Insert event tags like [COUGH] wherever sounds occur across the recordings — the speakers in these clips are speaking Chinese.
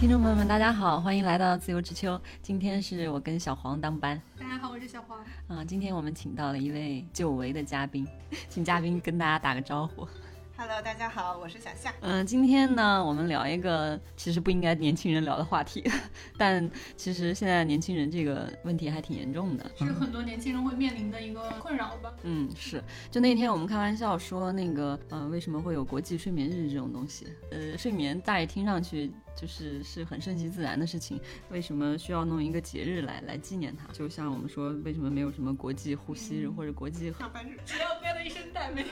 听众朋友们，大家好，欢迎来到自由之秋。今天是我跟小黄当班大家好，我是小黄。啊、今天我们请到了一位久违的嘉宾，请嘉宾跟大家打个招呼。Hello，大家好，我是小夏。嗯、今天呢，我们聊一个其实不应该年轻人聊的话题，[LAUGHS] 但其实现在年轻人这个问题还挺严重的。是很多年轻人会面临的一个困扰吧？嗯，是。就那天我们开玩笑说，那个，呃，为什么会有国际睡眠日这种东西？呃，睡眠乍一听上去就是是很顺其自然的事情，为什么需要弄一个节日来来纪念它？就像我们说，为什么没有什么国际呼吸日或者国际上班日，只要憋了一身带没。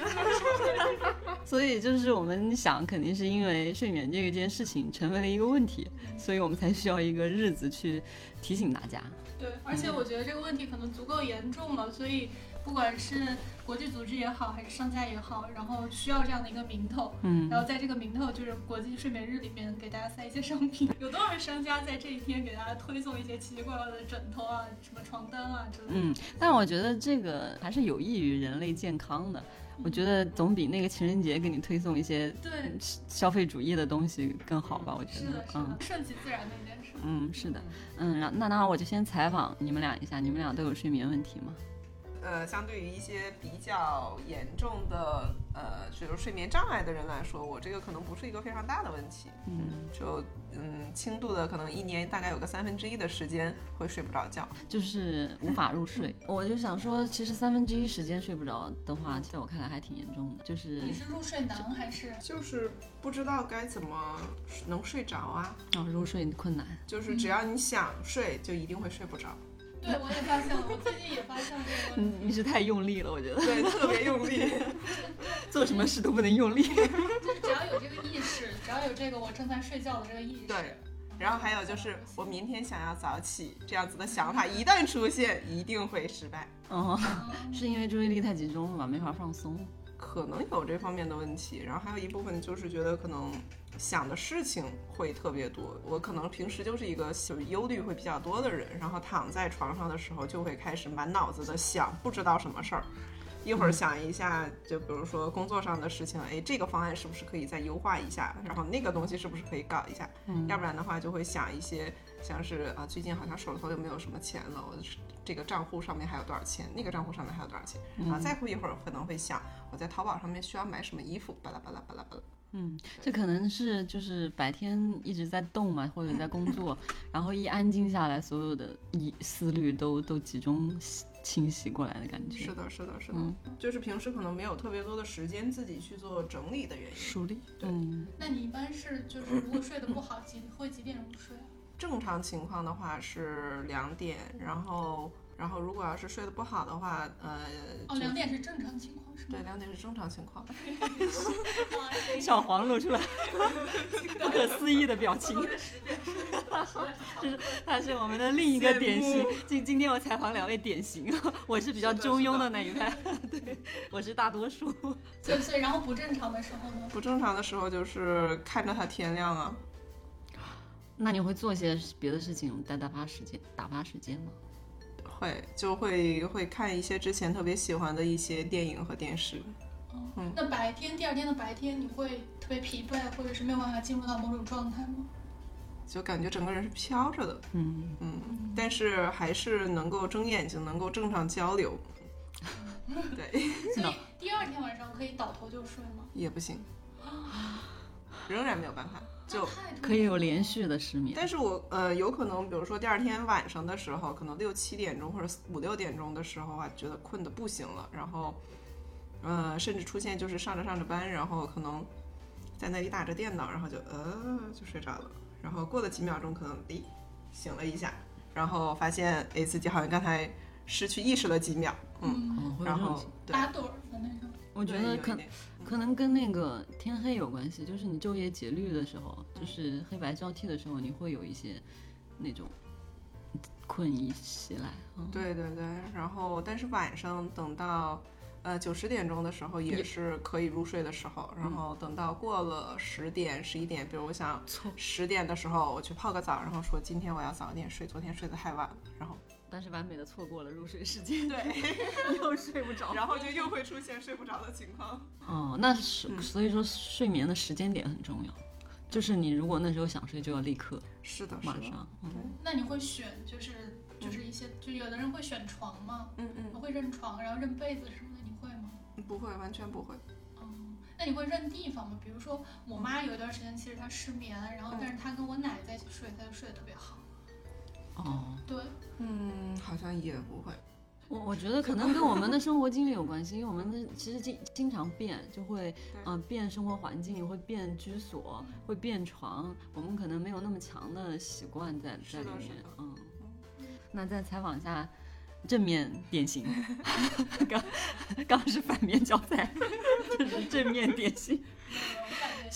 [LAUGHS] 所以就是我们想，肯定是因为睡眠这一件事情成为了一个问题，所以我们才需要一个日子去提醒大家。对，而且我觉得这个问题可能足够严重了，所以不管是国际组织也好，还是商家也好，然后需要这样的一个名头，嗯然后在这个名头就是国际睡眠日里面给大家塞一些商品。有多少商家在这一天给大家推送一些奇奇怪怪的枕头啊、什么床单啊之类的？嗯，但我觉得这个还是有益于人类健康的。我觉得总比那个情人节给你推送一些对，消费主义的东西更好吧？我觉得是的，，是嗯的，顺其自然的一件事。嗯，是的，嗯，然那那我就先采访你们俩一下，你们俩都有睡眠问题吗？呃，相对于一些比较严重的呃，比如睡眠障碍的人来说，我这个可能不是一个非常大的问题。嗯，就嗯，轻度的可能一年大概有个三分之一的时间会睡不着觉。就是无法入睡。[LAUGHS] 我就想说，其实三分之一时间睡不着的话，在我看来还挺严重的，就是你是入睡难还是？就是不知道该怎么能睡着啊，啊入睡困难。就是只要你想睡，就一定会睡不着。对，我也发现了，我最近也发现了这个问题。嗯，你是太用力了，我觉得对，特别用力。[LAUGHS] 做什么事都不能用力。[LAUGHS] 就是只要有这个意识，只要有这个我正在睡觉的这个意识，对然后还有就是，我明天想要早起这样子的想法一旦出现，一定会失败。哦，[LAUGHS] 是因为注意力太集中了吧，没法放松。可能有这方面的问题，然后还有一部分就是觉得可能想的事情会特别多。我可能平时就是一个就是忧虑会比较多的人，然后躺在床上的时候就会开始满脑子的想不知道什么事儿。一会儿想一下，就比如说工作上的事情，哎，这个方案是不是可以再优化一下？然后那个东西是不是可以搞一下？嗯要不然的话就会想一些，像是啊，最近好像手头又没有什么钱了，我这个账户上面还有多少钱？那个账户上面还有多少钱？然后再过一会儿可能会想，我在淘宝上面需要买什么衣服？巴拉巴拉巴拉巴拉。嗯，这可能是就是白天一直在动嘛，或者在工作，然后一安静下来，所有的一思虑都都集中清洗过来的感觉。是的，是的，是的，嗯就是平时可能没有特别多的时间自己去做整理的原因。梳理。对嗯，那你一般是就是如果睡得不好，几会几点入睡啊？正常情况的话是两点，然后然后如果要是睡得不好的话，呃，哦，两点是正常情况是吗？对，两点是正常情况。小黄露出来不可思议的表情，就是他是我们的另一个典型。今今天我采访两位典型，[LAUGHS] 我是比较中庸的那一派，对，我是大多数。对，所以然后不正常的时候呢？不正常的时候就是看着它天亮啊，那你会做些别的事情来打发时间、打发时间吗？会就会会看一些之前特别喜欢的一些电影和电视。嗯，那白天第二天的白天，你会特别疲惫，或者是没有办法进入到某种状态吗？就感觉整个人是飘着的，嗯，嗯，但是还是能够睁眼睛，能够正常交流。[LAUGHS] 对，所以第二天晚上可以倒头就睡吗？也不行，仍然没有办法。就可以有连续的失眠。但是我呃有可能，比如说第二天晚上的时候，可能六七点钟或者五六点钟的时候啊，觉得困得不行了，然后呃甚至出现就是上着上着班，然后可能在那里打着电脑，然后就呃就睡着了，然后过了几秒钟，可能诶醒了一下，然后发现诶自己好像刚才失去意识了几秒，嗯，嗯，然后打盹儿的那种。我觉得可可能跟那个天黑有关系，就是你昼夜节律的时候，就是黑白交替的时候，你会有一些那种困意袭来。嗯，对对对，然后但是晚上等到呃九十点钟的时候也是可以入睡的时候，然后等到过了十点十一点，比如我想。十点的时候我去泡个澡，然后说今天我要早点睡，昨天睡得太晚了，然后但是完美的错过了入睡时间，对，[LAUGHS] 又睡不着。然后就又会出现睡不着的情况。哦，那是、所以说睡眠的时间点很重要。就是你如果那时候想睡，就要立刻是的，是的，马上。嗯那你会选就是就是一些，就有的人会选床吗？嗯嗯，会认床，然后认被子什么的，你会吗？不会，完全不会。嗯，那你会认地方吗？比如说我妈有一段时间其实她失眠，然后但是她跟我奶在一起睡，她就睡得特别好。哦，对，嗯，好像也不会。我我觉得可能跟我们的生活经历有关系，因为我们的其实经经常变，就会嗯、呃变生活环境，会变居所，会变床，我们可能没有那么强的习惯在在里面。嗯，那再采访一下，正面典型，[LAUGHS] 刚刚是反面教材，这是正面典型。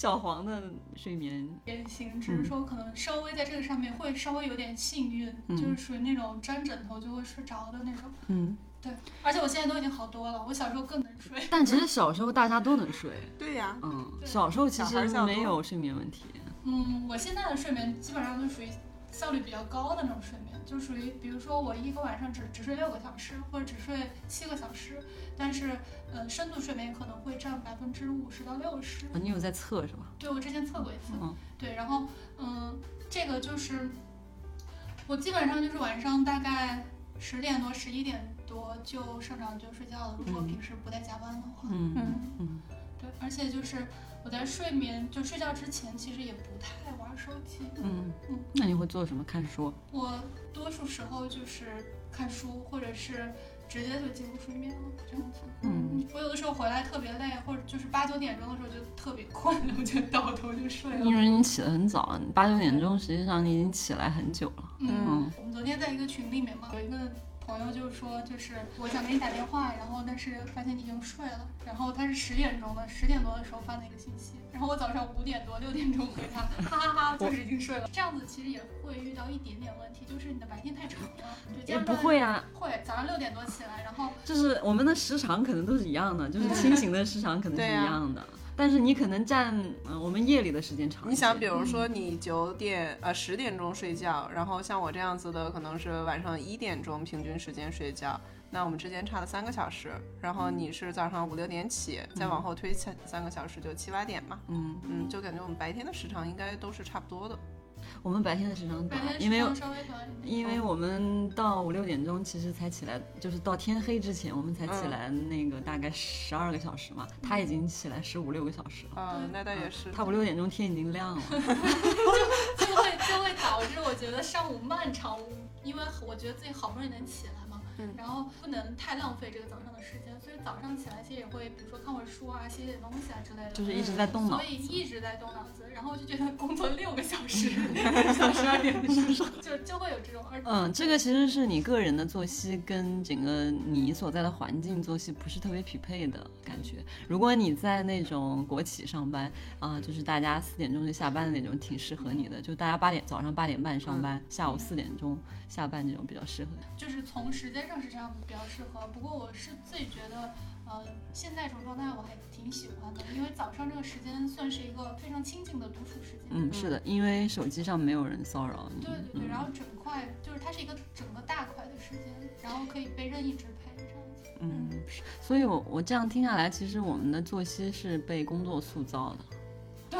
小黄的睡眠，也行，只是说可能稍微在这个上面会稍微有点幸运，嗯。就是属于那种沾枕头就会睡着的那种。嗯，对，而且我现在都已经好多了，我小时候更能睡。[LAUGHS] 但其实小时候大家都能睡，对呀，嗯，小时候其实没有睡眠问题。嗯，我现在的睡眠基本上都属于效率比较高的那种睡眠，就属于比如说我一个晚上只只睡六个小时，或者只睡七个小时，但是呃深度睡眠可能会占百分之五十到六十。啊，你有在测是吧？对我之前测过一次，嗯对，然后嗯，这个就是我基本上就是晚上大概十点多、十一点多就上床就睡觉了。如果嗯平时不带加班的话，嗯嗯嗯对，而且就是我在睡眠就睡觉之前，其实也不太玩手机。嗯嗯，那你会做什么？看书？我多数时候就是看书，或者是直接就进入睡眠了，这样子。嗯，我有的时候回来特别累，或者就是八九点钟的时候就特别困，我就倒头就睡了。因为你起得很早，你八九点钟，实际上你已经起来很久了。嗯，我们昨天在一个群里面嘛，有一个朋友就说，就是我想给你打电话，然后但是发现你已经睡了，然后他是十点钟的，十点多的时候发的一个信息，然后我早上五点多六点钟回他，哈哈哈，就是已经睡了。这样子其实也会遇到一点点问题，就是你的白天太长了，对，也不会啊，会早上六点多起来，然后就是我们的时长可能都是一样的，就是清醒的时长可能是一样的，但是你可能占嗯我们夜里的时间长。你想，比如说你九点呃十点钟睡觉，然后像我这样子的，可能是晚上一点钟平均时间睡觉，那我们之间差了三个小时。然后你是早上五六点起，再往后推三三个小时，就七八点嘛。嗯，嗯，就感觉我们白天的时长应该都是差不多的。我们白天的时长短，因为。因为我们到五六点钟其实才起来，就是到天黑之前我们才起嗯来，那个大概十二个小时嘛，他已经起来十五六个小时了。嗯，那倒也是。他五六点钟天已经亮了，[LAUGHS] 就就会就会导致我觉得上午漫长，因为我觉得自己好不容易能起来嘛，嗯。然后不能太浪费这个早上的时间，所以早上起来其实也会，比如说看会儿书啊，写写东西啊之类的，就是一直在动脑所以一直在动脑子，然后就觉得工作六个小时，到十二点的时候，就就会有这种，而嗯，这个其实是你个人的作息跟整个你所在的环境作息不是特别匹配的感觉。如果你在那种国企上班啊、就是大家四点钟就下班的那种，挺适合你的。就大家八点早上八点半上班，下午四点钟下班这种比较适合。就是从时间上是这样子比较适合。不过我是自己觉得，呃，现在这种状态我还挺喜欢的，因为早上这个时间算是一个非常清静的独处时间。嗯，是的，因为手机上没有人骚扰你。对对对，嗯然后整块就是它是一个整个大块的时间，然后可以被任意支配这样子。嗯，是所以我我这样听下来，其实我们的作息是被工作塑造的。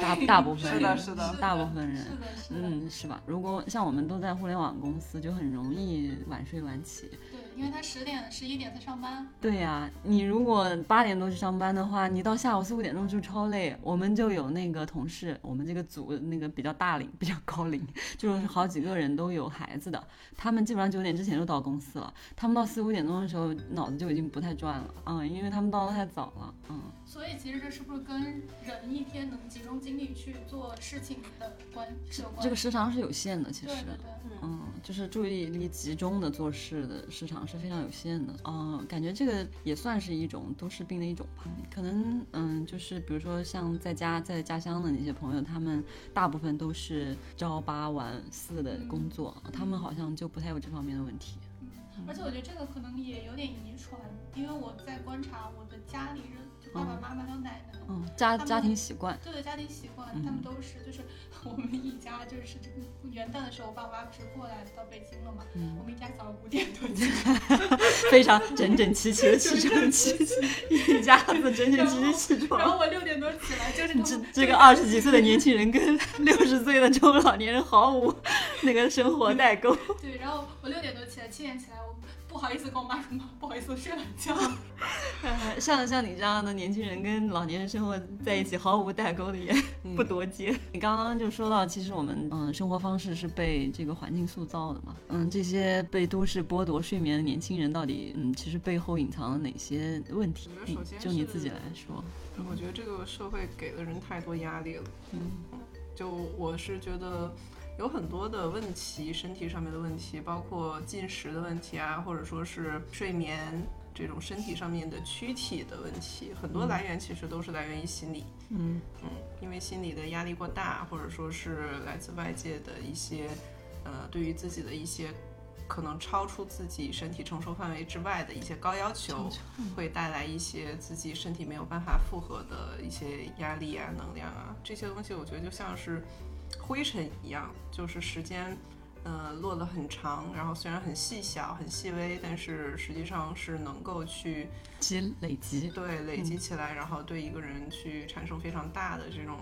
大 [LAUGHS] 大部分是的是的大部分人是的，是的，嗯，是吧？如果像我们都在互联网公司，就很容易晚睡晚起。对，因为他十点十一点才上班，对呀、你如果八点多去上班的话，你到下午四五点钟就超累。我们就有那个同事，我们这个组那个比较大龄、比较高龄，就是好几个人都有孩子的，他们基本上九点之前就到公司了。他们到四五点钟的时候，脑子就已经不太转了，嗯，因为他们到的太早了，嗯。所以其实这是不是跟人一天能集中精力去做事情的关是有？这个时长是有限的，其实。对对对，嗯，就是注意力集中的做事的时长是非常有限的。嗯，感觉这个也算是一种都市病的一种吧。可能嗯，就是比如说像在家在家乡的那些朋友，他们大部分都是朝八晚四的工作，他们好像就不太有这方面的问题。而且我觉得这个可能也有点遗传，因为我在观察我的家里人，就爸爸妈妈还有奶奶，嗯，家家庭习惯，对的家庭习惯，嗯他们都是就是 [LAUGHS] 我们一家就是这个元旦的时候，我爸妈不是过来到北京了嘛，嗯我，们一家早上五点多起 [LAUGHS] 非常整整齐齐的起床气，一家子整整齐齐起床。然后我六点多起来，就是他这这个二十几岁的年轻人跟六十岁的中老年人毫无 [LAUGHS] 那个生活代沟。对，然后我六点多起来，七点起来，我不好意思跟我妈说妈，不好意思，我睡懒觉。呃 [LAUGHS] 像像你这样的年轻人跟老年人生活在一起毫无代沟的也不多见。你刚刚就说到，其实我们嗯生活方式是被这个环境塑造的嘛，嗯这些被都市剥夺睡眠的年轻人到底嗯其实背后隐藏了哪些问题我觉？得首先就你自己来说，我觉得这个社会给了人太多压力了。嗯就我是觉得有很多的问题，身体上面的问题，包括进食的问题啊，或者说是睡眠这种身体上面的躯体的问题，很多来源其实都是来源于心理。嗯嗯，因为心理的压力过大，或者说是来自外界的一些，呃，对于自己的一些可能超出自己身体承受范围之外的一些高要求，会带来一些自己身体没有办法负荷的一些压力啊、能量啊，这些东西我觉得就像是灰尘一样，就是时间。呃，落得很长，然后虽然很细小、很细微，但是实际上是能够去积累积，对，累积起来，然后对一个人去产生非常大的这种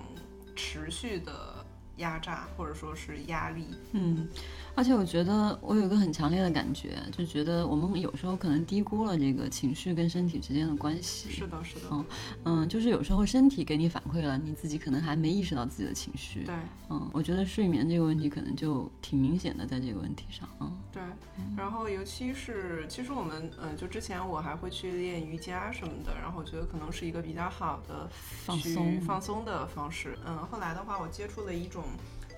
持续的压榨或者说是压力。嗯，而且我觉得我有一个很强烈的感觉，就觉得我们有时候可能低估了这个情绪跟身体之间的关系。是的，是的，嗯嗯，就是有时候身体给你反馈了，你自己可能还没意识到自己的情绪。对嗯，我觉得睡眠这个问题可能就挺明显的，在这个问题上。嗯对。然后尤其是，其实我们嗯、呃就之前我还会去练瑜伽什么的，然后我觉得可能是一个比较好的去放松放松的方式。嗯，后来的话，我接触了一种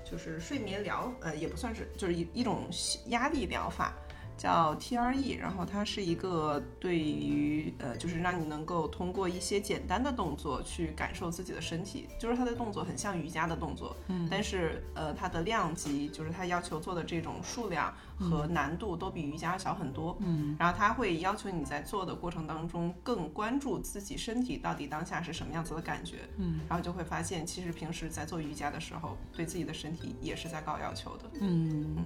就是睡眠疗，呃，也不算是，就是一一种压力疗法。叫 TRE，然后它是一个对于呃，就是让你能够通过一些简单的动作去感受自己的身体，就是它的动作很像瑜伽的动作，嗯但是呃，它的量级就是它要求做的这种数量和难度都比瑜伽小很多，嗯然后它会要求你在做的过程当中更关注自己身体到底当下是什么样子的感觉，嗯然后就会发现其实平时在做瑜伽的时候，对自己的身体也是在高要求的，嗯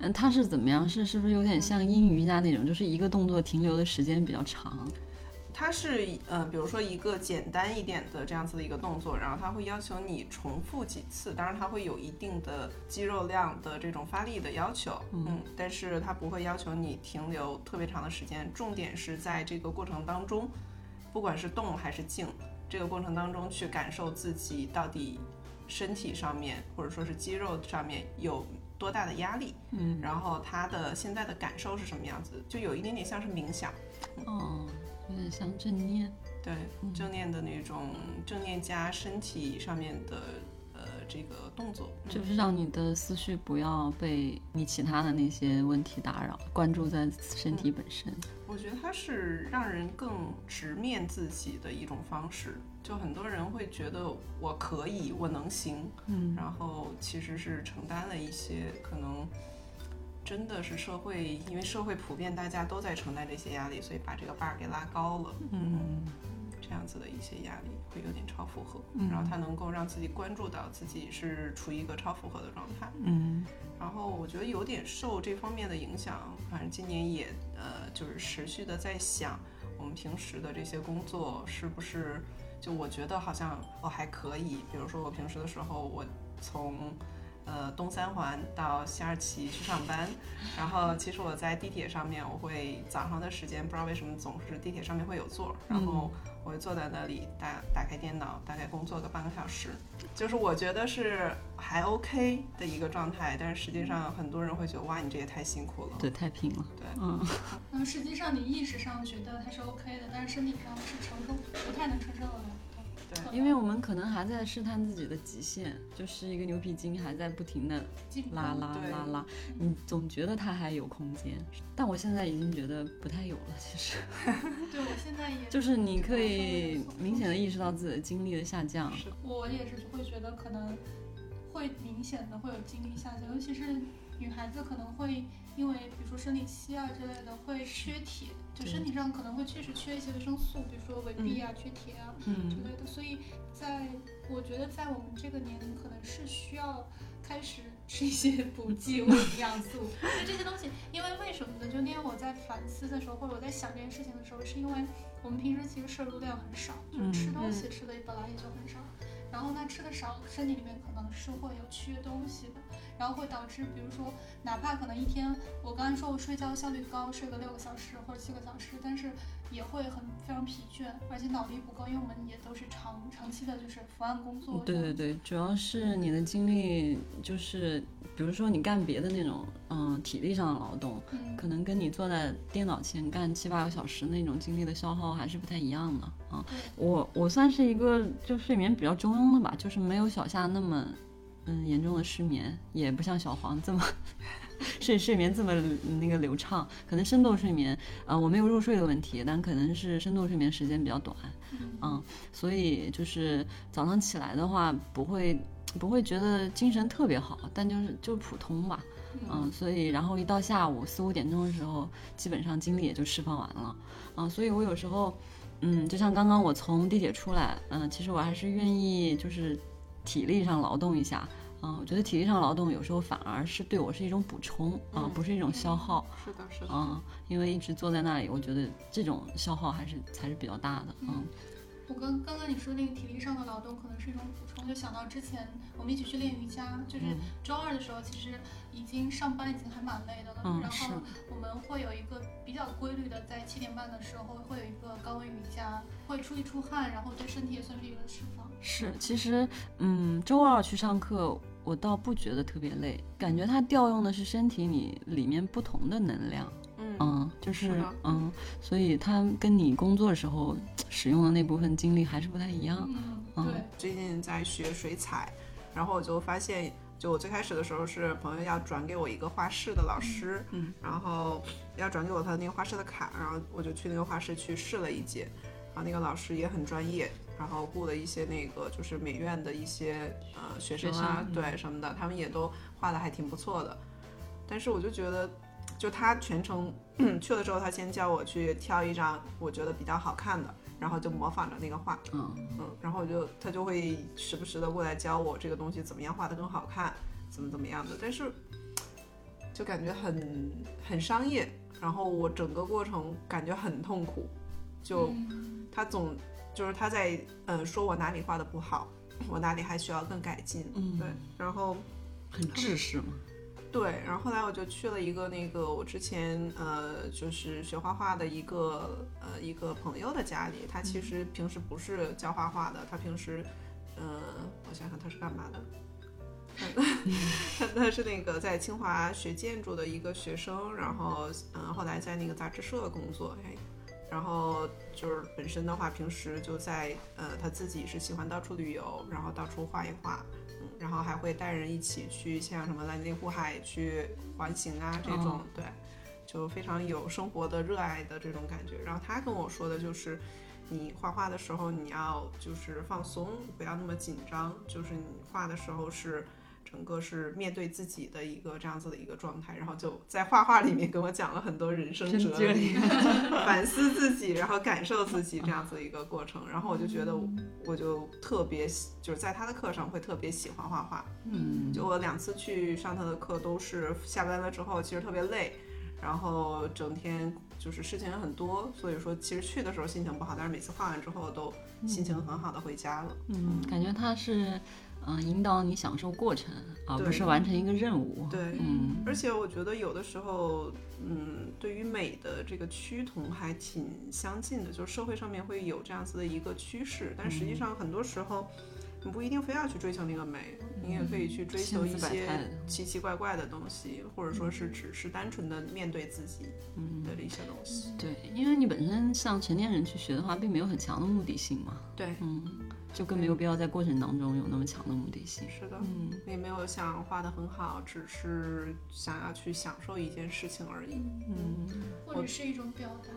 嗯，它是怎么样？是是不是有点像阴瑜伽那种，就是一个动作停留的时间比较长？它是呃，比如说一个简单一点的这样子的一个动作，然后它会要求你重复几次，当然它会有一定的肌肉量的这种发力的要求，嗯，但是它不会要求你停留特别长的时间，重点是在这个过程当中，不管是动还是静，这个过程当中去感受自己到底身体上面或者说是肌肉上面有多大的压力，嗯然后它的现在的感受是什么样子，就有一点点像是冥想。哦，有点像正念。对正念的那种正念加身体上面的呃这个动作，嗯就是让你的思绪不要被你其他的那些问题打扰，关注在身体本身。我觉得它是让人更直面自己的一种方式。就很多人会觉得我可以，我能行，嗯然后其实是承担了一些可能。真的是社会，因为社会普遍大家都在承担这些压力，所以把这个 bar 给拉高了。嗯这样子的一些压力会有点超负荷，嗯然后他能够让自己关注到自己是处于一个超负荷的状态。嗯然后我觉得有点受这方面的影响，反正今年也呃就是持续的在想，我们平时的这些工作是不是就我觉得好像我还可以，比如说我平时的时候，我从呃东三环到西二旗去上班，然后其实我在地铁上面，我会早上的时间不知道为什么总是地铁上面会有座儿，然后我会坐在那里打打开电脑，大概工作个半个小时，就是我觉得是还 OK 的一个状态，但是实际上很多人会觉得哇，你这也太辛苦了。对，太拼了。对嗯嗯，实际上你意识上觉得它是 OK 的，但是身体上是承受不太能承受得了的。对因为我们可能还在试探自己的极限，就是一个牛皮筋还在不停的拉拉拉拉，你总觉得它还有空间，但我现在已经觉得不太有了。其实，[LAUGHS] 对我现在也 [LAUGHS] 就是你可以明显的意识到自己的精力的下降。我也是会觉得可能会明显的会有精力下降，尤其是女孩子可能会因为比如说生理期啊之类的会缺铁，就身体上可能会确实缺一些维生素，比如说维 B 啊、缺铁啊之嗯类的。所以在我觉得在我们这个年龄，可能是需要开始吃一些补剂 [LAUGHS] 或者营养素，就这些东西。因为为什么呢？就那天我在反思的时候，或者我在想这件事情的时候，是因为我们平时其实摄入量很少，就是吃东西吃的本来也就很少。然后呢，吃的少，身体里面可能是会有缺东西的，然后会导致，比如说，哪怕可能一天，我刚才说我睡觉效率高，睡个六个小时或者七个小时，但是也会很非常疲倦，而且脑力不够，因为我们也都是长长期的，就是伏案工作。对对对，主要是你的精力就是，比如说你干别的那种，嗯，体力上的劳动，嗯，可能跟你坐在电脑前干七八个小时那种精力的消耗还是不太一样的啊。我我算是一个就睡眠比较中庸的吧，就是没有小夏那么嗯严重的失眠，也不像小黄这么 [LAUGHS] 睡睡眠这么那个流畅，可能深度睡眠啊、呃我没有入睡的问题，但可能是深度睡眠时间比较短，嗯，所以就是早上起来的话不会不会觉得精神特别好，但就是就普通吧。嗯，所以然后一到下午四五点钟的时候，基本上精力也就释放完了，啊，所以我有时候，嗯，就像刚刚我从地铁出来，嗯，其实我还是愿意就是体力上劳动一下，啊，我觉得体力上劳动有时候反而是对我是一种补充啊，不是一种消耗，是的，是的。啊，因为一直坐在那里，我觉得这种消耗还是才是比较大的，嗯我刚刚刚你说那个体力上的劳动可能是一种补充，就想到之前我们一起去练瑜伽，就是周二的时候，其实已经上班已经还蛮累的了，然嗯是后我们会有一个比较规律的，在七点半的时候会有一个高温瑜伽，会出一出汗，然后对身体也算是一个释放。是，其实，嗯，周二去上课，我倒不觉得特别累，感觉它调用的是身体里里面不同的能量，嗯嗯，就是是嗯，所以它跟你工作的时候使用的那部分精力还是不太一样。嗯，嗯对，最近在学水彩，然后我就发现，就我最开始的时候是朋友要转给我一个画室的老师，嗯，然后要转给我他的那个画室的卡，然后我就去那个画室去试了一节，然后那个老师也很专业，然后雇了一些那个就是美院的一些呃学生啊，对什么的，他们也都画的还挺不错的，但是我就觉得。就他全程 [CLEARS THROAT] 去了之后，他先教我去挑一张我觉得比较好看的，然后就模仿着那个画，嗯。嗯，然后我就他就会时不时的过来教我这个东西怎么样？画的更好看，怎么怎么样的，但是就感觉很很商业，然后我整个过程感觉很痛苦，就嗯。他总就是他在呃说我哪里画的不好，我哪里还需要更改进，嗯对，然后很制式嘛。对，然后后来我就去了一个那个我之前呃就是学画画的一个呃一个朋友的家里，他其实平时不是教画画的，他平时嗯、呃我想想他是干嘛的。他 [LAUGHS] 他是那个在清华学建筑的一个学生，然后嗯后来在那个杂志社工作，哎，然后就是本身的话，平时就在呃他自己是喜欢到处旅游，然后到处画一画，嗯，然后还会带人一起去像什么蓝内湖海去环形啊这种，哦对，就非常有生活的热爱的这种感觉。然后他跟我说的就是，你画画的时候你要就是放松，不要那么紧张，就是你画的时候是。整个是面对自己的一个这样子的一个状态，然后就在画画里面跟我讲了很多人生哲哲理，[LAUGHS] 反思自己，然后感受自己这样子的一个过程。然后我就觉得，我就特别喜就是在他的课上会特别喜欢画画。嗯，就我两次去上他的课都是下班了之后，其实特别累，然后整天就是事情也很多，所以说其实去的时候心情不好，但是每次画完之后都心情很好的回家了。嗯，感觉他是嗯、呃引导你享受过程，而不是完成一个任务。对，嗯而且我觉得有的时候，嗯，对于美的这个趋同还挺相近的，就是社会上面会有这样子的一个趋势，但实际上很多时候。你不一定非要去追求那个美，你也可以去追求一些奇奇怪怪的东西，或者说是只是单纯的面对自己嗯，的一些东西。对，因为你本身像成年人去学的话，并没有很强的目的性嘛，对，嗯，就更没有必要在过程当中有那么强的目的性。是的，嗯也没有想画的很好，只是想要去享受一件事情而已。嗯或者是一种表达。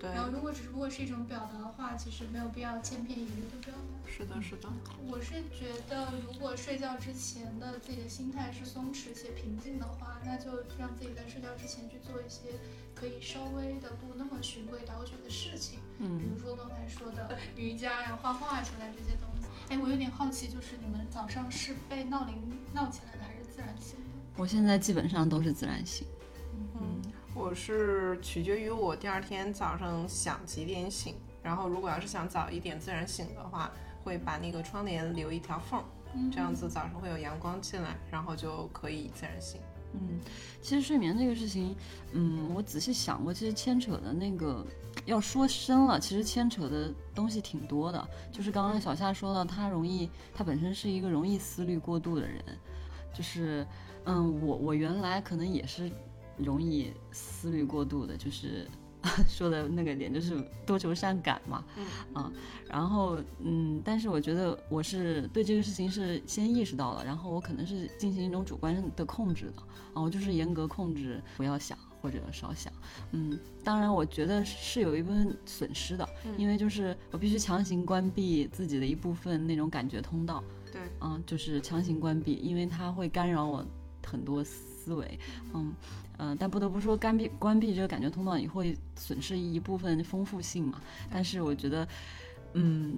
对，然后如果只不过是一种表达的话，其实没有必要千篇一律的表达。是的，是的，我是觉得，如果睡觉之前的自己的心态是松弛且平静的话，那就让自己在睡觉之前去做一些可以稍微的不那么循规蹈矩的事情，嗯比嗯如说刚才说的瑜伽呀、画画之类这些东西。哎，我有点好奇，就是你们早上是被闹铃闹起来的，还是自然醒的？我现在基本上都是自然醒。嗯我是取决于我第二天早上想几点醒，然后如果要是想早一点自然醒的话，会把那个窗帘留一条缝这样子早上会有阳光进来，然后就可以自然醒。嗯，其实睡眠这个事情，嗯，我仔细想过，其实牵扯的那个，要说深了，其实牵扯的东西挺多的。就是刚刚小夏说的，他容易，他本身是一个容易思虑过度的人，就是，嗯，我我原来可能也是容易思虑过度的，就是 [LAUGHS] 说的那个点就是多愁善感嘛，嗯。啊，然后嗯，但是我觉得我是对这个事情是先意识到了，然后我可能是进行一种主观的控制的，啊，我就是严格控制不要想或者少想，嗯，当然我觉得是有一部分损失的，因为就是我必须强行关闭自己的一部分那种感觉通道，对，啊，就是强行关闭，因为它会干扰我很多思维，嗯嗯、呃但不得不说，关闭关闭这个感觉通道，你会损失一部分丰富性嘛。但是我觉得，嗯，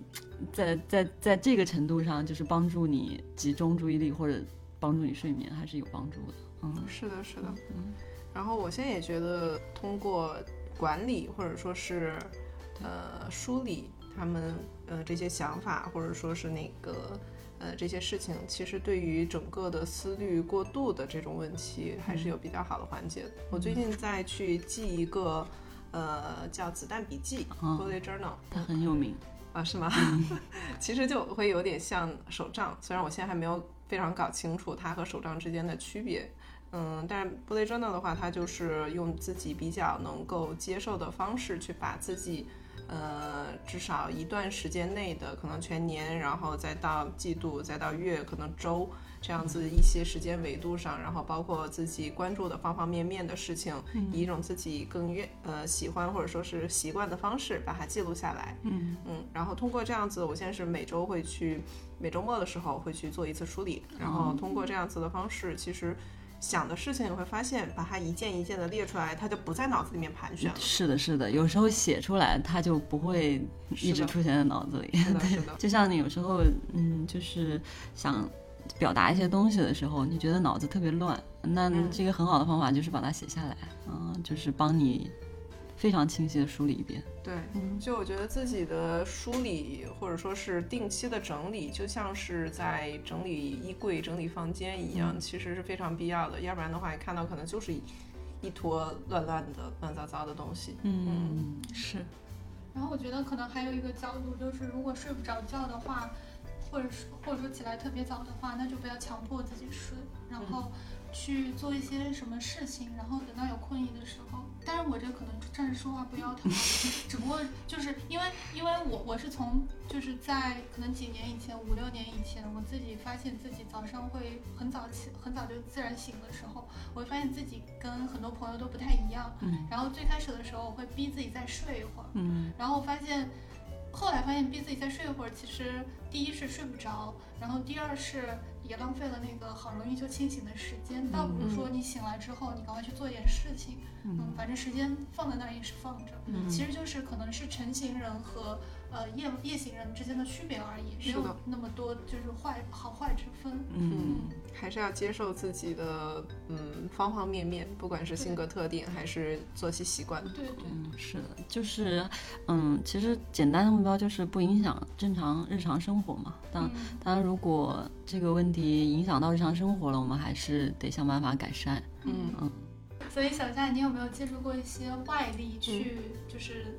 在在在这个程度上，就是帮助你集中注意力或者帮助你睡眠，还是有帮助的。嗯是的，是的。嗯然后我现在也觉得，通过管理或者说是呃梳理他们呃这些想法，或者说是那个呃这些事情，其实对于整个的思虑过度的这种问题，还是有比较好的缓解的。我最近在去记一个呃叫子弹笔记嗯 （bullet journal），它很有名。啊，是吗？[LAUGHS] 其实就会有点像手账，虽然我现在还没有非常搞清楚它和手账之间的区别。嗯，但是 bullet journal 的话，它就是用自己比较能够接受的方式去把自己，呃，至少一段时间内的可能全年，然后再到季度，再到月，可能周这样子一些时间维度上，然后包括自己关注的方方面面的事情，以一种自己更愿呃喜欢或者说是习惯的方式把它记录下来。嗯嗯，然后通过这样子，我现在是每周会去，每周末的时候会去做一次梳理，然后通过这样子的方式，其实想的事情你会发现，把它一件一件的列出来，它就不在脑子里面盘旋了。是的，是的，有时候写出来，它就不会一直出现在脑子里。是的，[LAUGHS] 是的，就像你有时候，嗯，就是想表达一些东西的时候，你觉得脑子特别乱，那嗯这个很好的方法就是把它写下来，嗯，就是帮你非常清晰的梳理一遍。对，就我觉得自己的梳理或者说是定期的整理，就像是在整理衣柜、整理房间一样，其实是非常必要的。要不然的话，你看到可能就是一一坨乱乱的、乱糟糟的东西。嗯，是，然后我觉得可能还有一个角度，就是如果睡不着觉的话，或者是或者说起来特别早的话，那就不要强迫自己睡，然后去做一些什么事情，然后等到有困意的时候。当然，我这可能站着说话不腰疼，[LAUGHS] 只不过就是因为因为我我是从就是在可能几年以前五六年以前，我自己发现自己早上会很早起很早就自然醒的时候，我会发现自己跟很多朋友都不太一样。嗯。然后最开始的时候，我会逼自己再睡一会儿，嗯。然后发现，后来发现逼自己再睡一会儿，其实第一是睡不着，然后第二是也浪费了那个好容易就清醒的时间。倒不如说你醒来之后，你赶快去做一点事情，嗯，反正时间放在那儿也是放着，嗯其实就是可能是成型人和呃夜夜行人之间的区别而已，没有那么多就是坏好坏之分。嗯还是要接受自己的嗯方方面面，不管是性格特点还是作息习惯。对对，嗯，是的，就是，嗯，其实简单的目标就是不影响正常日常生活嘛。当嗯当然，如果这个问题影响到日常生活了，我们还是得想办法改善。嗯所以小夏，你有没有接触过一些外力去，就是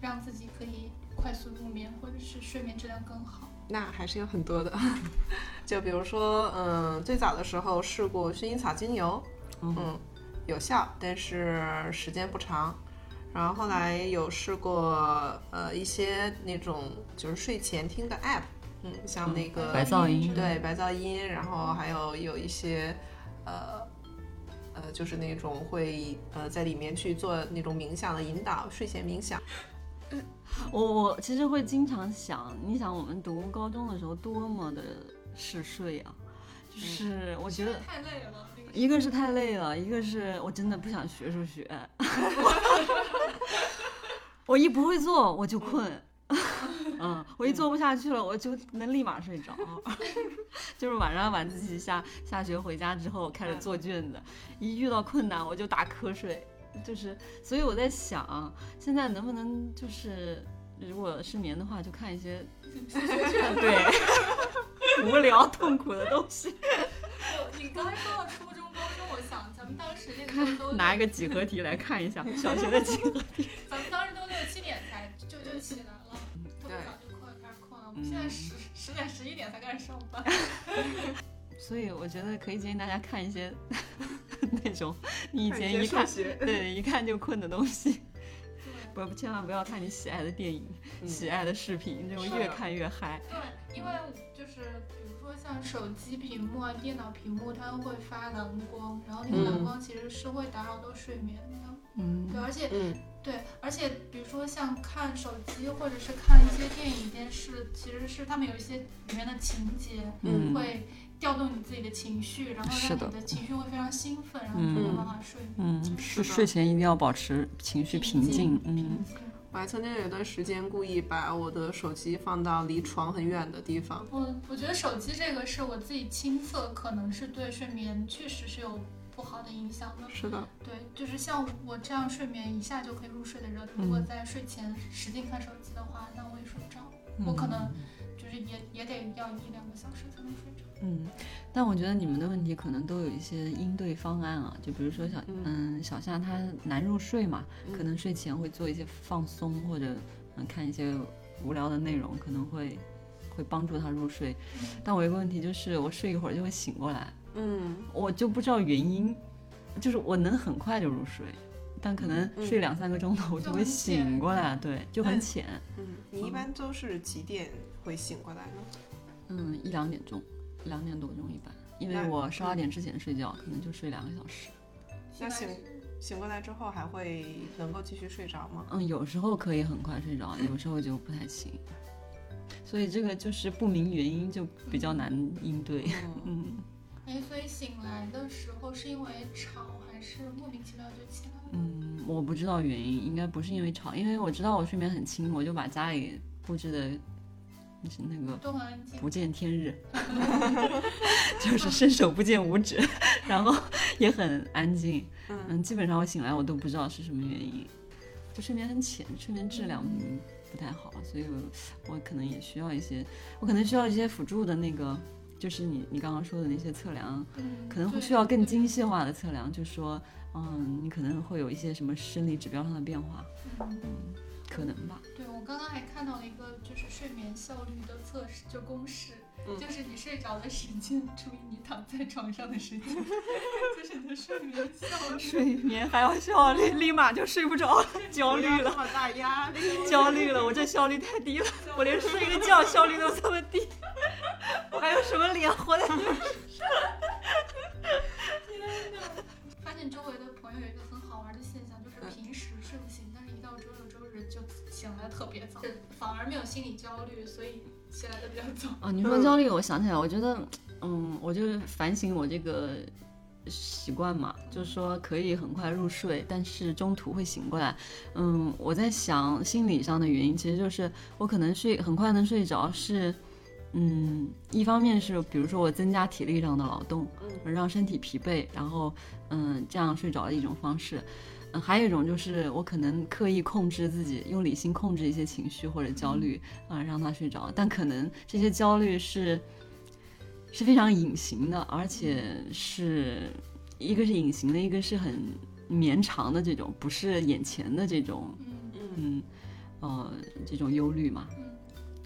让自己可以快速入眠，或者是睡眠质量更好？那还是有很多的，[LAUGHS] 就比如说，嗯，最早的时候试过薰衣草精油，嗯，有效，但是时间不长。然后后来有试过，呃，一些那种就是睡前听的 app，嗯，像那个白噪音对白噪音，然后还有有一些，呃呃，就是那种会呃在里面去做那种冥想的引导，睡前冥想。[LAUGHS] 我我其实会经常想，你想我们读高中的时候多么的嗜睡啊，就是我觉得太累了。一个是太累了，一个是我真的不想学数学。[LAUGHS] 我一不会做我就困，[LAUGHS] 嗯，我一做不下去了我就能立马睡着。就是晚上晚自习下下学回家之后开始做卷子，一遇到困难我就打瞌睡。就是，所以我在想，现在能不能就是，如果失眠的话，就看一些 [LAUGHS] 对无聊痛苦的东西。[LAUGHS] 你刚才说到初中、高中，我想咱们当时那个都拿一个几何题来看一下 [LAUGHS] 小学的几何题。咱们当时都六七点才就就起来了，特别早就困开始困了。我们现在十十点十一点才开始上班。所以我觉得可以建议大家看一些 [LAUGHS] 那种你以前一看对一看就困的东西，不千万不要看你喜爱的电影、喜爱的视频，这种越看越嗨。对，因为就是比如说像手机屏幕啊、电脑屏幕，它会发蓝光，然后那个蓝光其实是会打扰到睡眠的。嗯，对，而且对，而且比如说像看手机或者是看一些电影、电视，其实是他们有一些里面的情节嗯会。调动你自己的情绪，然后让你的情绪会非常兴奋，然后就没有办法睡。嗯，是睡前一定要保持情绪平静。嗯，我还曾经有一段时间故意把我的手机放到离床很远的地方。我我觉得手机这个是我自己亲测，可能是对睡眠确实是有不好的影响的。是的，对，就是像我这样睡眠一下就可以入睡的人，如果在睡前使劲看手机的话，那我也睡不着。我可能就是也也得要一两个小时才能睡着。嗯，但我觉得你们的问题可能都有一些应对方案啊，就比如说小嗯小夏他难入睡嘛，可能睡前会做一些放松或者嗯看一些无聊的内容，可能会会帮助他入睡。但我有个问题就是我睡一会儿就会醒过来，嗯，我就不知道原因，就是我能很快就入睡，但可能睡两三个钟头我就会醒过来，对，就很浅。嗯，你一般都是几点会醒过来呢？嗯，一两点钟。两点多钟一般，因为我十二点之前睡觉，可能就睡两个小时。那醒醒过来之后还会能够继续睡着吗？嗯，有时候可以很快睡着，有时候就不太行。所以这个就是不明原因就比较难应对。嗯。哎，所以醒来的时候是因为吵，还是莫名其妙就起来了？嗯，我不知道原因，应该不是因为吵，因为我知道我睡眠很轻，我就把家里布置的。是那个不见天日，[LAUGHS] 就是伸手不见五指，[LAUGHS] 然后也很安静。嗯，基本上我醒来我都不知道是什么原因，就睡眠很浅，睡眠质量不太好，所以我我可能也需要一些，我可能需要一些辅助的那个，就是你你刚刚说的那些测量，可能会需要更精细化的测量，就说嗯，你可能会有一些什么生理指标上的变化，嗯，可能吧。对我刚刚还看到了一个就是睡眠效率的测试，就公式，就是你睡着的时间除以你躺在床上的时间，[LAUGHS] 就是你的睡眠效率。睡眠还要效率，[LAUGHS] 立马就睡不着，焦虑了。这么大压力，焦虑了，我这效率太低了，我连睡个觉效率都这么低，[LAUGHS] 我还有什么脸活在这上？发现周围的朋友有一个很好玩的现象，就是平时睡不醒，醒来特别早，反而没有心理焦虑，所以起来的比较早。哦，你说焦虑，我想起来，我觉得，嗯，我就反省我这个习惯嘛，就是说可以很快入睡，但是中途会醒过来。嗯，我在想心理上的原因，其实就是我可能睡很快能睡着，是，嗯，一方面是比如说我增加体力上的劳动，让身体疲惫，然后，嗯，这样睡着的一种方式。还有一种就是我可能刻意控制自己，用理性控制一些情绪或者焦虑啊，让他睡着。但可能这些焦虑是是非常隐形的，而且是一个是隐形的，一个是很绵长的这种，不是眼前的这种，嗯呃这种忧虑嘛。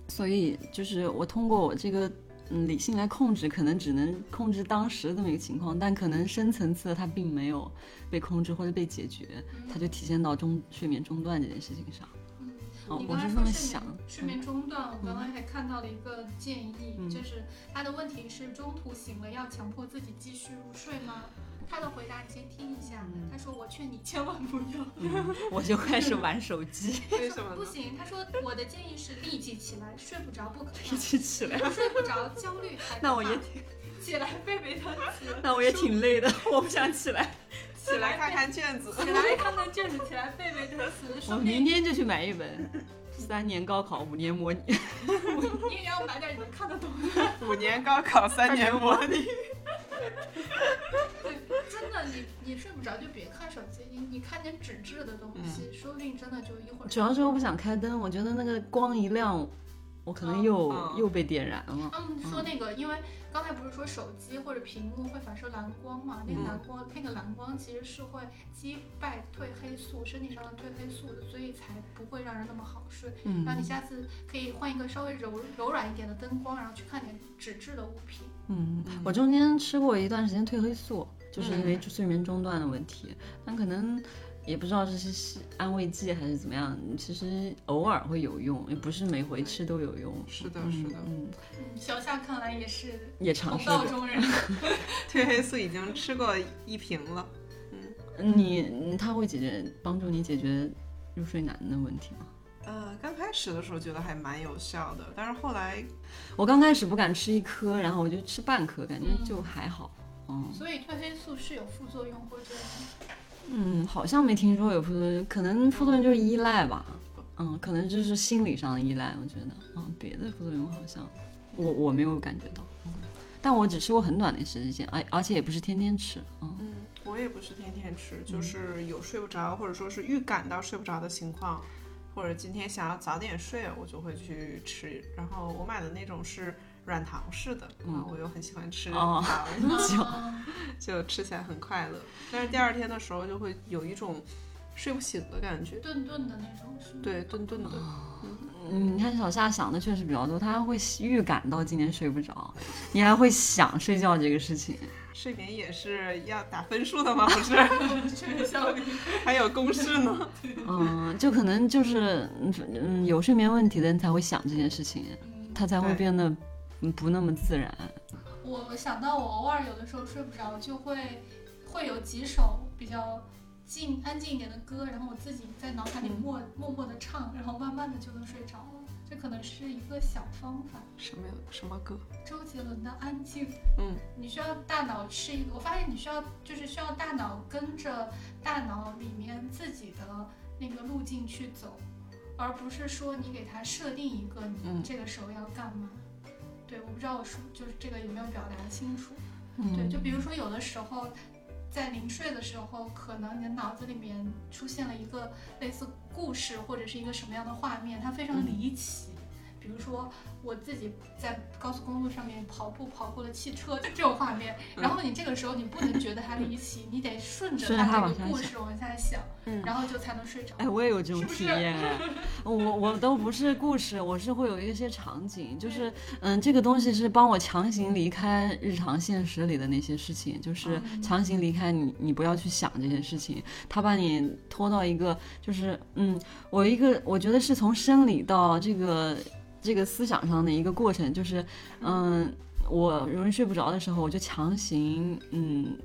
所以就是我通过我这个。嗯，理性来控制，可能只能控制当时这么一个情况，但可能深层次的它并没有被控制或者被解决，它就体现到中睡眠中断这件事情上。哦，我是这么想。睡眠中断，我刚刚还看到了一个建议，就是他的问题是中途醒了要强迫自己继续入睡吗？他的回答你先听一下。嗯他说：“我劝你千万不要。嗯我就开始玩手机，[LAUGHS] 为什么不行，他说我的建议是立即起来，[LAUGHS] 睡不着不可一怕，起起来。[LAUGHS] 睡不着焦虑才。那我也挺起来背背单词，那我也挺累的，我不想起来。起来看看卷子。起来看看卷子，起来背背单词，我明天就去买一本三年高考五年模拟。你也要买点你能看得懂的。五年高考，三年模拟。对，真的，你你睡不着就别看手机，你你看点纸质的东西，说不定真的就一会儿。主要是我不想开灯，我觉得那个光一亮，我可能又、嗯又被点燃了。他们说那个，因为刚才不是说手机或者屏幕会反射蓝光嘛？那个嗯蓝光，那个蓝光其实是会击败褪黑素，身体上的褪黑素的，所以才不会让人那么好睡。嗯然后你下次可以换一个稍微柔柔软一点的灯光，然后去看点纸质的物品。嗯，我中间吃过一段时间褪黑素，就是因为嗯睡眠中断的问题，但可能也不知道这是是安慰剂还是怎么样，其实偶尔会有用，也不是每回吃都有用。是的，嗯是的。嗯，嗯，小夏看来也是也尝同试过。道中人。[LAUGHS] [LAUGHS] 褪黑素已经吃过一瓶了。嗯你它会解决帮助你解决入睡难的问题吗？开始的时候觉得还蛮有效的，但是后来我刚开始不敢吃一颗，然后我就吃半颗，感觉嗯就还好。嗯所以褪黑素是有副作用或者嗯，好像没听说有副作用，可能副作用就是依赖吧。嗯，可能就是心理上的依赖，我觉得。嗯，别的副作用好像我我没有感觉到。嗯，但我只吃过很短的时间，而而且也不是天天吃。嗯嗯，我也不是天天吃，就是有睡不着，或者说是预感到睡不着的情况，或者今天想要早点睡，我就会去吃。然后我买的那种是软糖式的，嗯我又很喜欢吃哦糖，[LAUGHS] 就啊 [LAUGHS] 就吃起来很快乐。但是第二天的时候就会有一种睡不醒的感觉，顿顿的那种是吗？对，顿顿的。嗯，你看小夏想的确实比较多，他会预感到今天睡不着，你还会想睡觉这个事情。睡眠也是要打分数的吗？不是。[LAUGHS] [LAUGHS] 还有公式呢。[LAUGHS] 嗯，就可能就是嗯嗯有睡眠问题的人才会想这件事情，嗯，他才会变得嗯不那么自然。我想到我偶尔有的时候睡不着，就会会有几首比较静安静一点的歌，然后我自己在脑海里默、默默的唱，然后慢慢的就能睡着了。这可能是一个小方法。什么什么歌？周杰伦的《安静》，嗯，你需要大脑是一个，我发现你需要就是需要大脑跟着大脑里面自己的那个路径去走，而不是说你给它设定一个你嗯这个时候要干嘛。对，我不知道我说就是这个有没有表达清楚。嗯对，就比如说有的时候，在临睡的时候，可能你的脑子里面出现了一个类似故事或者是一个什么样的画面，它非常离奇。比如说我自己在高速公路上面跑步跑过了汽车就这种画面，嗯然后你这个时候你不能觉得它离奇，你得顺着它这个故事往下想，嗯然后就才能睡着。哎，我也有这种体验哎，我我都不是故事，我是会有一些场景，就是嗯，这个东西是帮我强行离开日常现实里的那些事情，就是嗯强行离开你，你不要去想这些事情，他把你拖到一个就是嗯，我一个我觉得是从生理到这个这个思想上的一个过程，就是嗯，我容易睡不着的时候，我就强行嗯。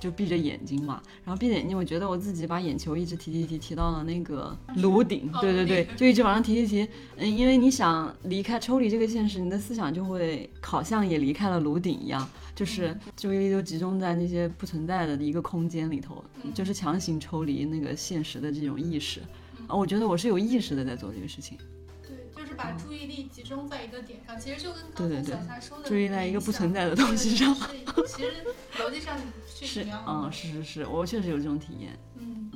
就闭着眼睛嘛，然后闭着眼睛，我觉得我自己把眼球一直提提提提到了那个颅顶，哦对对对就一直往上提提提。嗯，因为你想离开抽离这个现实，你的思想就会好像也离开了颅顶一样，就是注意力都集中在那些不存在的一个空间里头，嗯就是强行抽离那个现实的这种意识。嗯啊，我觉得我是有意识的在做这个事情，对，就是把注意力集中在一个点上，其实就跟刚才小夏说的注意在一个不存在的东西上其实逻辑上是是一样的。嗯，是是是，我确实有这种体验。嗯，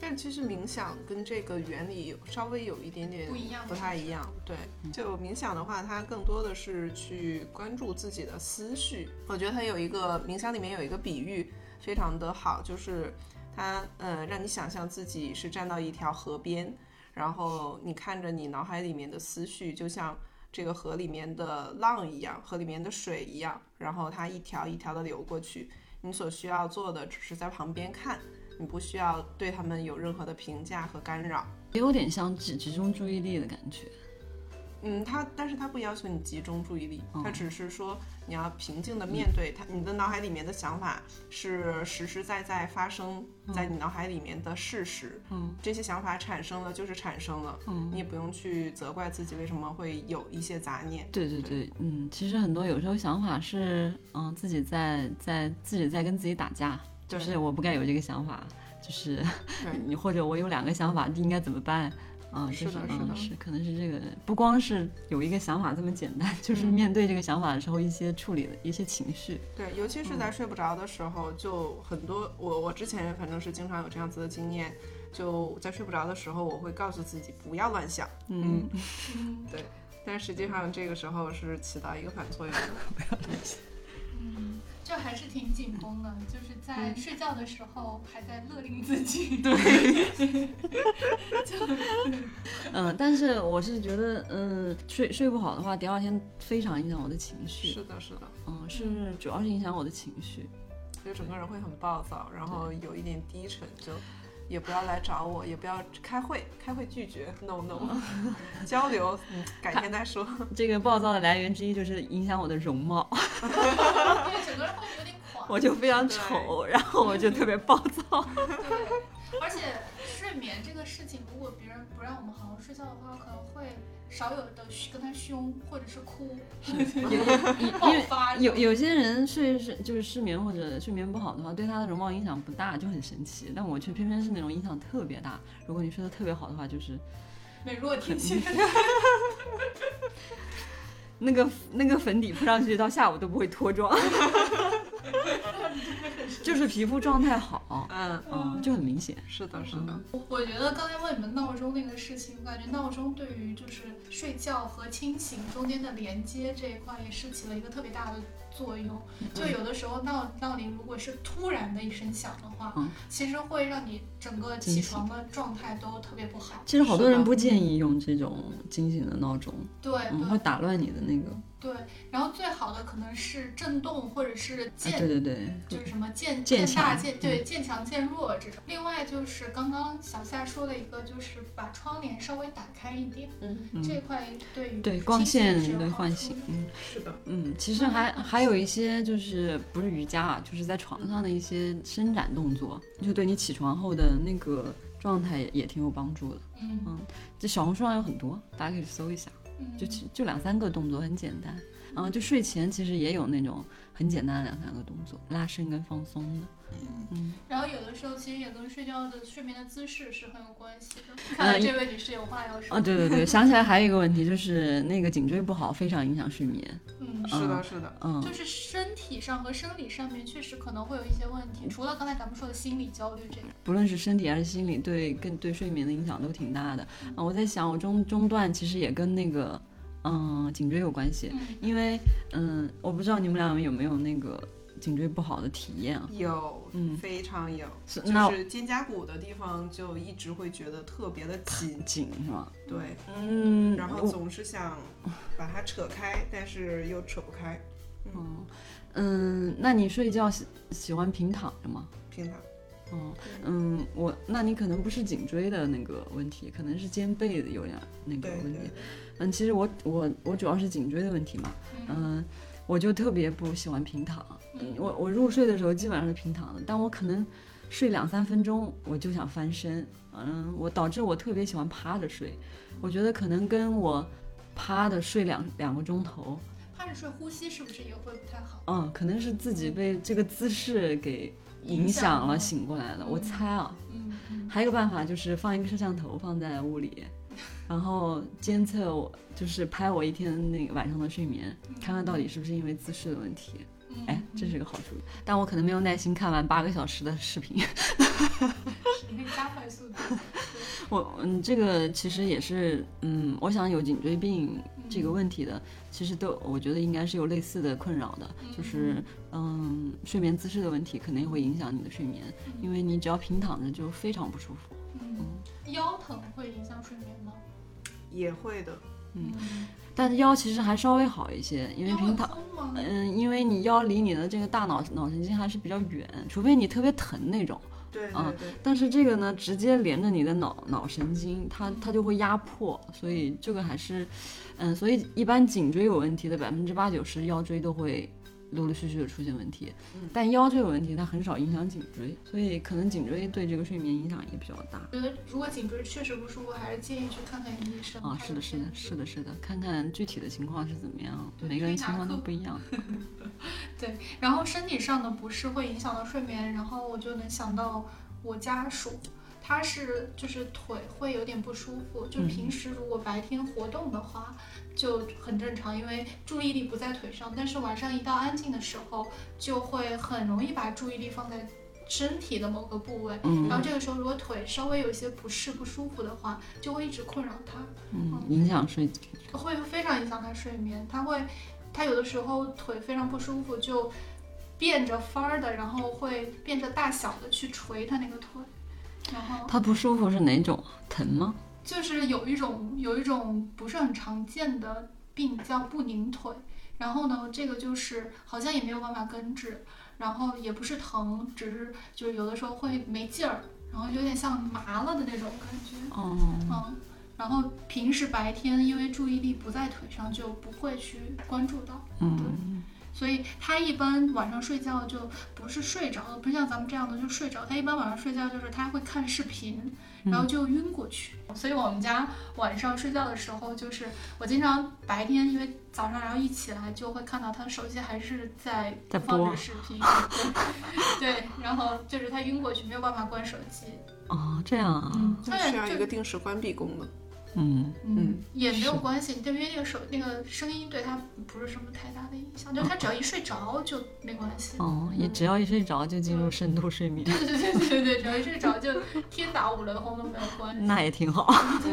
但其实冥想跟这个原理有稍微有一点点不一样不太一样。对，就冥想的话，它更多的是去关注自己的思绪。我觉得它有一个冥想里面有一个比喻非常的好，就是它呃让你想象自己是站到一条河边，然后你看着你脑海里面的思绪，就像这个河里面的浪一样，河里面的水一样，然后它一条一条的流过去。你所需要做的只是在旁边看，你不需要对他们有任何的评价和干扰。也有点像集集中注意力的感觉。嗯，他但是他不要求你集中注意力，它哦只是说你要平静的面对它，你的脑海里面的想法是实实在在发生在你脑海里面的事实。嗯，这些想法产生了就是产生了，嗯你也不用去责怪自己为什么会有一些杂念。对对对，嗯，其实很多有时候想法是，嗯，自己在在自己在跟自己打架，就是我不该有这个想法，就是 [LAUGHS] 你或者我有两个想法，应该怎么办？嗯，是就是嗯的是的是可能是这个，不光是有一个想法这么简单，就是嗯。面对这个想法的时候，一些处理的一些情绪。对，尤其是在睡不着的时候，就很多我我之前反正是经常有这样子的经验，就在睡不着的时候，我会告诉自己不要乱想，嗯，对。但实际上这个时候是起到一个反作用。的。[LAUGHS] 还是挺紧绷的，就是在嗯睡觉的时候还在勒令自己。[LAUGHS] [LAUGHS] 对嗯，但是我是觉得，嗯，睡睡不好的话，第二天非常影响我的情绪。是的，是的，嗯，是主要是影响我的情绪。就整个人会很暴躁，然后有一点低沉，就也不要来找我，也不要开会，开会拒绝，no no，[LAUGHS] 交流，嗯，改天再说。这个暴躁的来源之一就是影响我的容貌，[LAUGHS] 对，整个人会有点垮。我就非常丑，然后我就特别暴躁。[LAUGHS] 对，而且睡眠这个事情，如果别人不让我们好好睡觉的话，可能会少有的跟他凶，或者是哭，[LAUGHS] 爆发。有有些人睡是就是失眠或者睡眠不好的话，对他的容貌影响不大，就很神奇。但我却偏偏是那种影响特别大。如果你睡得特别好的话，就是 [LAUGHS] 美若天仙。[LAUGHS] 那个那个粉底扑上去到下午都不会脱妆，就是皮肤状态好，嗯，嗯，就很明显。是的，是的，我我觉得刚才问你们闹钟那个事情，我感觉闹钟对于就是睡觉和清醒中间的连接这一块也是起了一个特别大的作用。就有的时候闹闹铃如果是突然的一声响的话，嗯其实会让你整个起床的状态都特别不好。其实好多人不建议用这种惊醒的闹钟，对嗯，对会打乱你的那个。对，然后最好的可能是震动或者是啊，渐对对对，就是什么渐渐大强渐对渐强渐弱这种。另外就是刚刚小夏说的一个，就是把窗帘稍微打开一点，嗯，这块对于对光线的，唤醒嗯是的，嗯，其实还还有一些就是不是瑜伽啊，就是在床上的一些伸展动作，就对你起床后的那个状态也也挺有帮助的。嗯这小红书上有很多，大家可以去搜一下，嗯，就就两三个动作，很简单。嗯，就睡前其实也有那种很简单的两三个动作，拉伸跟放松的。嗯，然后有的时候其实也跟睡觉的睡眠的姿势是很有关系的。呃看来这位女士有话要说。啊，对对对，想起来还有一个问题，就是那个颈椎不好，非常影响睡眠。嗯，是的，是的，嗯，就是身体上和生理上面确实可能会有一些问题，除了刚才咱们说的心理焦虑这个。不论是身体还是心理，对跟对睡眠的影响都挺大的。啊，我在想，我中中断其实也跟那个嗯颈椎有关系，嗯因为嗯，我不知道你们俩有没有那个颈椎不好的体验啊？有，嗯非常有，是就是肩胛骨的地方就一直会觉得特别的紧，紧是吗？对，嗯，然后总是想把它扯开，但是又扯不开，嗯嗯，那你睡觉喜喜欢平躺着吗？平躺。哦，嗯，我那你可能不是颈椎的那个问题，可能是肩背的有点那个问题。嗯，其实我我我主要是颈椎的问题嘛，嗯，我就特别不喜欢平躺。嗯我我入睡的时候基本上是平躺的，但我可能睡两三分钟我就想翻身，嗯，我导致我特别喜欢趴着睡。我觉得可能跟我趴着睡两两个钟头，趴着睡呼吸是不是也会不太好？嗯，可能是自己被这个姿势给影影响了，醒过来了。我猜啊，嗯嗯还有一个办法就是放一个摄像头放在屋里，然后监测我，就是拍我一天那个晚上的睡眠，看看到底是不是因为姿势的问题。嗯，哎，这是个好主意，但我可能没有耐心看完八个小时的视频。你可以加快速度。我嗯，这个其实也是嗯，我想有颈椎病这个问题的，其实都我觉得应该是有类似的困扰的，就是嗯，睡眠姿势的问题肯定会影响你的睡眠，因为你只要平躺着就非常不舒服。嗯，腰疼会影响睡眠吗？也会的，嗯，但是腰其实还稍微好一些，因为平躺。嗯，因为你腰离你的这个大脑脑神经还是比较远，除非你特别疼那种，对啊对对，但是这个呢，直接连着你的脑脑神经，它它就会压迫，所以这个还是，嗯，所以一般颈椎有问题的百分之八九十腰椎都会陆陆续续的出现问题，但腰椎有问题，它很少影响颈椎，所以可能颈椎对这个睡眠影响也比较大。觉得如果颈椎确实不舒服，还是建议去看看医生。啊，是的，是的，是的，是的，看看具体的情况是怎么样，每个人情况都不一样。[LAUGHS] 对，然后身体上的不适会影响到睡眠，然后我就能想到我家属，他是就是腿会有点不舒服，就嗯平时如果白天活动的话就很正常，因为注意力不在腿上，但是晚上一到安静的时候，就会很容易把注意力放在身体的某个部位，嗯然后这个时候如果腿稍微有一些不适不舒服的话，就会一直困扰他。嗯，影响睡会非常影响他睡眠。他会，他有的时候腿非常不舒服，就变着法儿的，然后会变着大小的去捶他那个腿，它不舒服是哪种？疼吗？就是有一种有一种不是很常见的病叫不宁腿，然后呢，这个就是好像也没有办法根治，然后也不是疼，只是就是有的时候会没劲儿，然后有点像麻了的那种感觉。哦，嗯，然后平时白天因为注意力不在腿上，就不会去关注到，嗯，所以他一般晚上睡觉就不是睡着了，不像咱们这样的就睡着，他一般晚上睡觉就是他会看视频，然后就晕过去。所以我们家晚上睡觉的时候，就是我经常白天因为早上然后一起来就会看到他手机还是在在放着视频，[LAUGHS] 对对，然后就是他晕过去没有办法关手机，哦，这样啊，需要一个定时关闭功能。嗯，嗯，也没有关系，对，因为那个手那个声音对他不是什么太大的影响，就他只要一睡着就没关系。哦，也只要一睡着就进入深度睡眠，对对对对对对，只要一睡着就天打五雷轰都没有关系。那也挺好。对，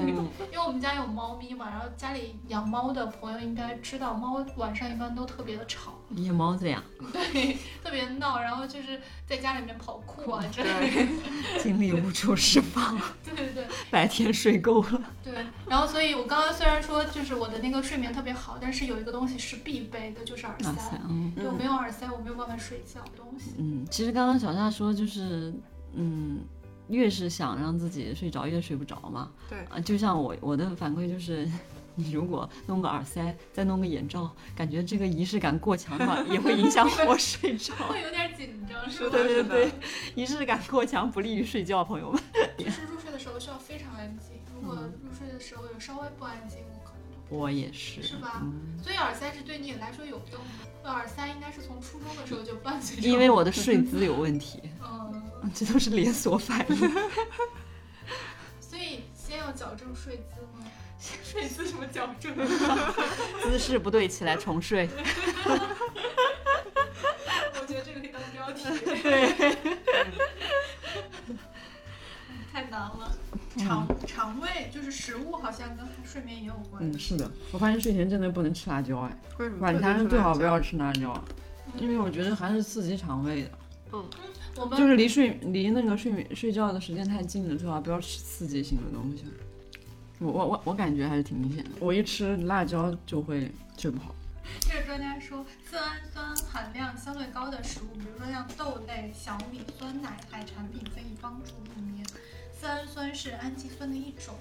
因为我们家有猫咪嘛，然后家里养猫的朋友应该知道，猫晚上一般都特别的吵，夜猫子呀，对，特别闹，然后就是在家里面跑酷啊之类的。对，精力无处释放，对对对白天睡够了。对，然后所以我刚刚虽然说就是我的那个睡眠特别好，但是有一个东西是必备的，就是耳哇塞塞。，嗯对，我没有耳塞，我没有办法睡觉的东西。嗯，其实刚刚小夏说就是，嗯，越是想让自己睡着，越睡不着嘛。对啊，就像我我的反馈就是。[LAUGHS] 你如果弄个耳塞，再弄个眼罩，感觉这个仪式感过强的话，也会影响我睡着。[LAUGHS] 会有点紧张，[LAUGHS] 是吧？对对对，仪式感过强不利于睡觉，朋友们。就是入睡的时候需要非常安静，如果嗯入睡的时候有稍微不安静，我可能就我也是，是吧嗯，所以耳塞是对你来说有用的。耳塞应该是从初中的时候就伴随着因为我的睡姿有问题，嗯，[LAUGHS] 这都是连锁反应。所以先要矫正睡姿吗？睡姿什么矫正？[LAUGHS] 姿势不对，起来重睡。[LAUGHS] 我觉得这个可以当标题。对，肠肠胃就是食物，好像跟睡眠也有关嗯，是的，我发现睡前真的不能吃辣椒哎，为什么晚餐最好不要吃。辣椒，因为我觉得还是刺激肠胃的。我们就是离睡离那个睡眠睡觉的时间太近了，最好不要吃刺激性的东西。我我我我感觉还是挺明显的，我一吃辣椒就会睡不好。这个专家说，色氨酸含量相对高的食物，比如说像豆类、小米、酸奶、海产品，可以帮助入眠。色氨酸是氨基酸的一种，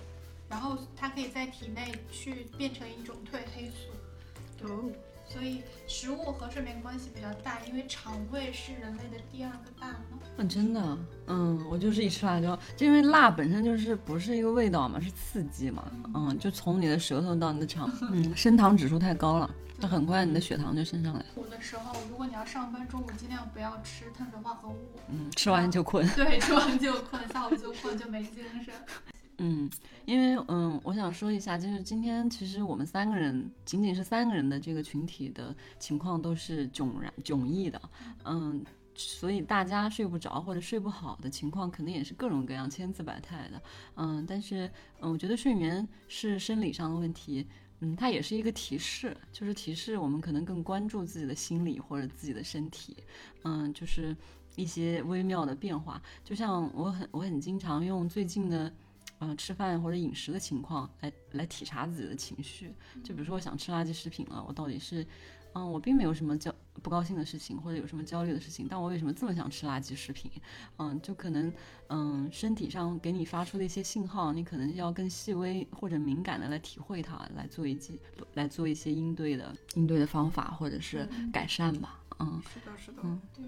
然后它可以在体内去变成一种褪黑素。哦，所以食物和睡眠关系比较大，因为肠胃是人类的第二个大脑。嗯，真的，嗯，我就是一吃辣椒，就因为辣本身就是不是一个味道嘛，是刺激嘛，嗯，就从你的舌头到你的肠，[LAUGHS] 嗯，升糖指数太高了，它很快你的血糖就升上来，午的时候，如果你要上班，中午尽量不要吃碳水化合物。嗯，吃完就困。对，吃完就困，下午就困，就没精神。[LAUGHS] 嗯，因为嗯，我想说一下，就是今天其实我们三个人，仅仅是三个人的这个群体的情况都是迥然迥异的，嗯，所以大家睡不着或者睡不好的情况，肯定也是各种各样、千姿百态的，嗯，但是嗯，我觉得睡眠是生理上的问题。嗯，它也是一个提示，就是提示我们可能更关注自己的心理或者自己的身体，嗯，就是一些微妙的变化。就像我很我很经常用最近的呃吃饭或者饮食的情况来来体察自己的情绪。就比如说我想吃垃圾食品了，我到底是嗯，我并没有什么叫不高兴的事情，或者有什么焦虑的事情，但我为什么这么想吃垃圾食品？嗯，就可能嗯身体上给你发出的一些信号，你可能要更细微或者敏感的来体会它，来做一些来做一些应对的应对的方法或者是改善吧。嗯，是的，是的，嗯。对，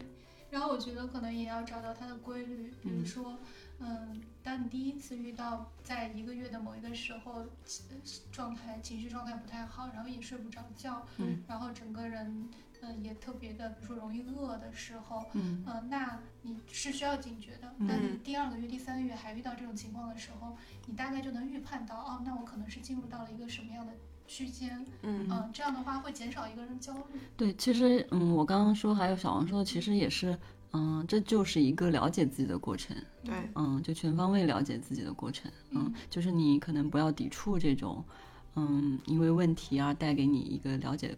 然后我觉得可能也要找到它的规律，比如嗯说，嗯，当你第一次遇到在一个月的某一个时候，呃状态情绪状态不太好，然后也睡不着觉，嗯，然后整个人，嗯，也特别的，比如说容易饿的时候，嗯呃，那你是需要警觉的。嗯那你第二个月、第三个月还遇到这种情况的时候，你大概就能预判到，哦，那我可能是进入到了一个什么样的区间，嗯嗯、这样的话会减少一个人焦虑。对，其实嗯，我刚刚说还有小王说的，其实也是嗯，这就是一个了解自己的过程。对，嗯，就全方位了解自己的过程。嗯，就是你可能不要抵触这种，嗯，因为问题而带给你一个了解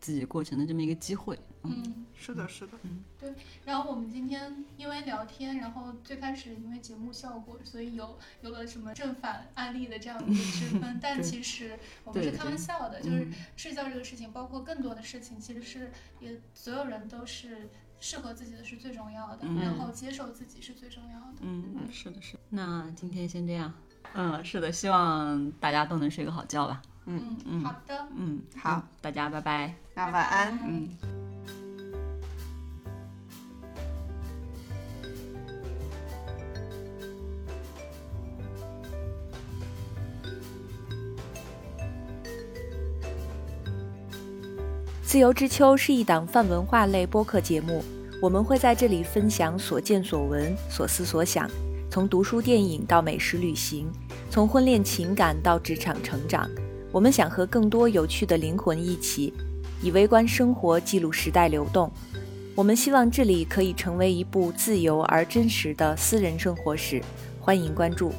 自己过程的这么一个机会。嗯嗯，是的，是的，嗯，对然后我们今天因为聊天，然后最开始因为节目效果，所以有有了什么正反案例的这样一个区分，[LAUGHS] 但其实我们是开玩笑的，就是嗯睡觉这个事情，包括更多的事情，其实是也所有人都是适合自己的是最重要的，嗯然后接受自己是最重要的。嗯，是的，是的。那今天先这样。嗯，是的，希望大家都能睡个好觉吧。嗯，嗯好的，嗯，好，大家拜拜。那晚安。嗯。自由之秋是一档泛文化类播客节目，我们会在这里分享所见所闻、所思所想，从读书电影到美食旅行，从婚恋情感到职场成长。我们想和更多有趣的灵魂一起，以微观生活记录时代流动。我们希望这里可以成为一部自由而真实的私人生活史，欢迎关注。